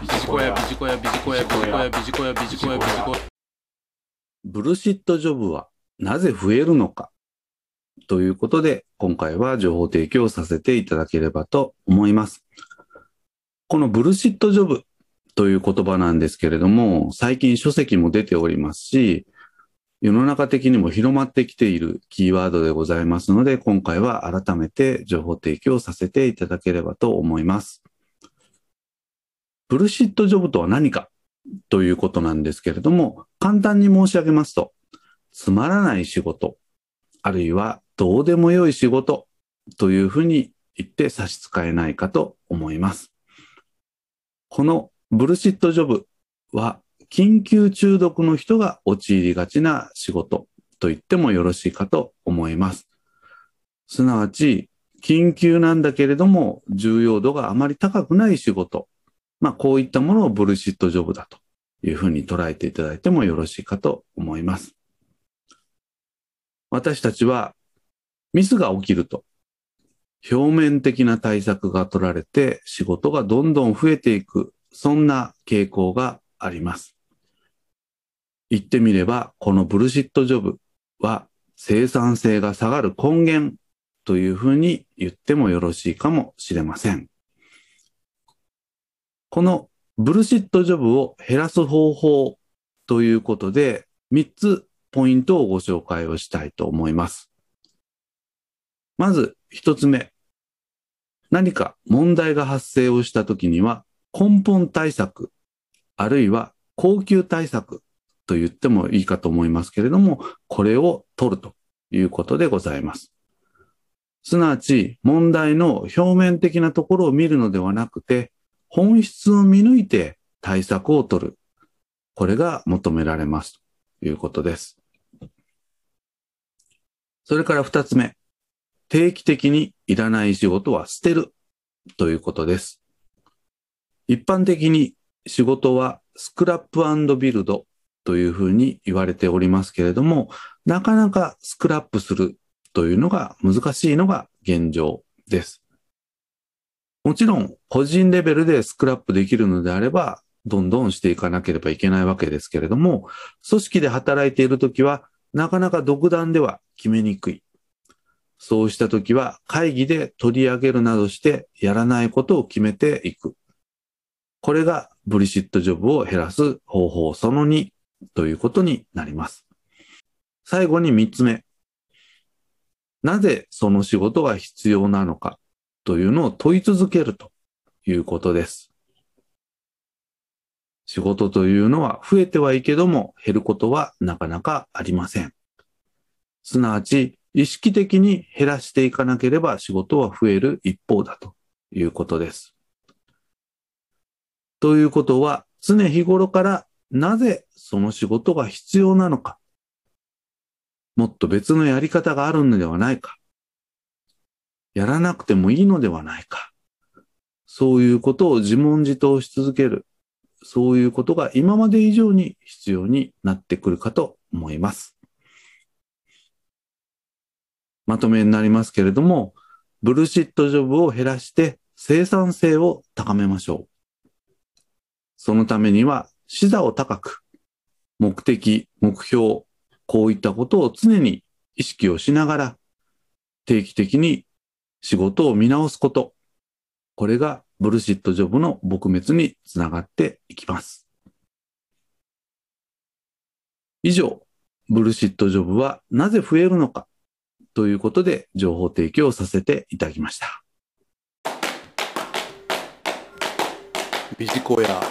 ビジコヤビジコヤビジコヤビジコヤビジコヤビジコヤビジコヤブルシットジョブはなぜ増えるのか？ということで、今回は情報提供させていただければと思います。このブルシットジョブという言葉なんですけれども、最近書籍も出ておりますし、世の中的にも広まってきているキーワードでございますので、今回は改めて情報提供させていただければと思います。ブルシットジョブとは何かということなんですけれども、簡単に申し上げますと、つまらない仕事、あるいはどうでもよい仕事というふうに言って差し支えないかと思います。このブルシットジョブは緊急中毒の人が陥りがちな仕事と言ってもよろしいかと思います。すなわち、緊急なんだけれども重要度があまり高くない仕事。まあこういったものをブルシットジョブだというふうに捉えていただいてもよろしいかと思います。私たちはミスが起きると表面的な対策が取られて仕事がどんどん増えていく、そんな傾向があります。言ってみれば、このブルシットジョブは生産性が下がる根源というふうに言ってもよろしいかもしれません。このブルシットジョブを減らす方法ということで、3つポイントをご紹介をしたいと思います。まず1つ目。何か問題が発生をしたときには根本対策、あるいは高級対策と言ってもいいかと思いますけれども、これを取るということでございます。すなわち問題の表面的なところを見るのではなくて、本質を見抜いて対策を取る。これが求められますということです。それから二つ目。定期的にいらない仕事は捨てるということです。一般的に仕事はスクラップビルドというふうに言われておりますけれども、なかなかスクラップするというのが難しいのが現状です。もちろん個人レベルでスクラップできるのであれば、どんどんしていかなければいけないわけですけれども、組織で働いているときは、なかなか独断では決めにくい。そうしたときは会議で取り上げるなどしてやらないことを決めていく。これがブリシットジョブを減らす方法その2ということになります。最後に3つ目。なぜその仕事が必要なのかというのを問い続けるということです。仕事というのは増えてはいいけども減ることはなかなかありません。すなわち意識的に減らしていかなければ仕事は増える一方だということです。ということは常日頃からなぜその仕事が必要なのか、もっと別のやり方があるのではないか、やらなくてもいいのではないか、そういうことを自問自答し続ける、そういうことが今まで以上に必要になってくるかと思います。まとめになりますけれども、ブルシットジョブを減らして生産性を高めましょう。そのためには、視座を高く、目的、目標、こういったことを常に意識をしながら、定期的に仕事を見直すこと。これがブルシットジョブの撲滅につながっていきます。以上、ブルシットジョブはなぜ増えるのかということで情報提供させていただきました。ビジコヤ